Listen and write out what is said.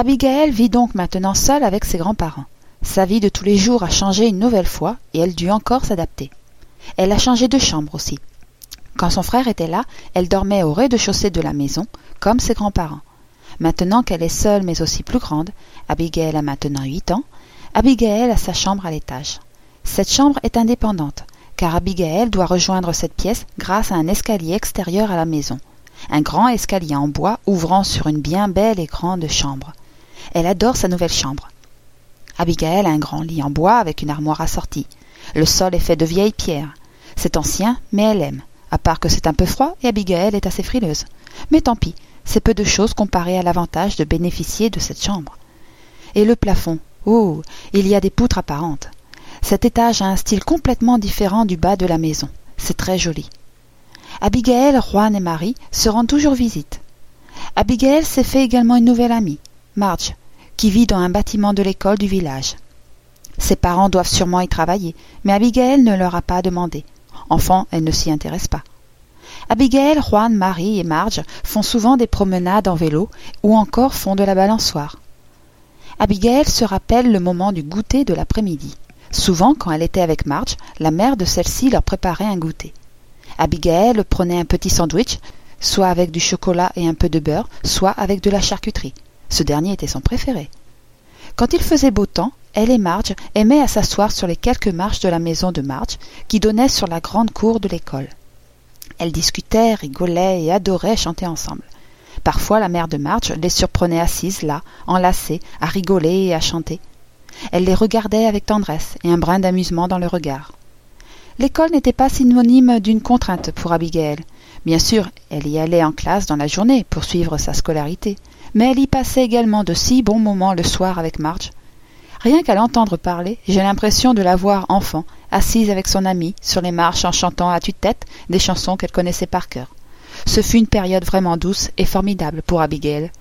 Abigail vit donc maintenant seule avec ses grands-parents. Sa vie de tous les jours a changé une nouvelle fois et elle dut encore s'adapter. Elle a changé de chambre aussi. Quand son frère était là, elle dormait au rez-de-chaussée de la maison, comme ses grands-parents. Maintenant qu'elle est seule mais aussi plus grande, Abigail a maintenant huit ans, Abigail a sa chambre à l'étage. Cette chambre est indépendante, car Abigail doit rejoindre cette pièce grâce à un escalier extérieur à la maison. Un grand escalier en bois ouvrant sur une bien belle et grande chambre. Elle adore sa nouvelle chambre. Abigail a un grand lit en bois avec une armoire assortie. Le sol est fait de vieilles pierres. C'est ancien, mais elle aime, à part que c'est un peu froid et Abigail est assez frileuse. Mais tant pis, c'est peu de choses comparé à l'avantage de bénéficier de cette chambre. Et le plafond, oh, il y a des poutres apparentes. Cet étage a un style complètement différent du bas de la maison. C'est très joli. Abigail, Juan et Marie se rendent toujours visite. Abigail s'est fait également une nouvelle amie, Marge, qui vit dans un bâtiment de l'école du village. Ses parents doivent sûrement y travailler, mais Abigail ne leur a pas demandé. Enfant, elle ne s'y intéresse pas. Abigail, Juan, Marie et Marge font souvent des promenades en vélo ou encore font de la balançoire. Abigail se rappelle le moment du goûter de l'après-midi. Souvent, quand elle était avec Marge, la mère de celle-ci leur préparait un goûter. Abigail prenait un petit sandwich, soit avec du chocolat et un peu de beurre, soit avec de la charcuterie. Ce dernier était son préféré. Quand il faisait beau temps, elle et Marge aimaient à s'asseoir sur les quelques marches de la maison de Marge, qui donnait sur la grande cour de l'école. Elles discutaient, rigolaient et adoraient chanter ensemble. Parfois la mère de Marge les surprenait assises là, enlacées, à rigoler et à chanter. Elle les regardait avec tendresse et un brin d'amusement dans le regard. L'école n'était pas synonyme d'une contrainte pour Abigail. Bien sûr, elle y allait en classe dans la journée pour suivre sa scolarité, mais elle y passait également de si bons moments le soir avec Marge. Rien qu'à l'entendre parler, j'ai l'impression de la voir enfant, assise avec son amie, sur les marches en chantant à tue-tête des chansons qu'elle connaissait par cœur. Ce fut une période vraiment douce et formidable pour Abigail.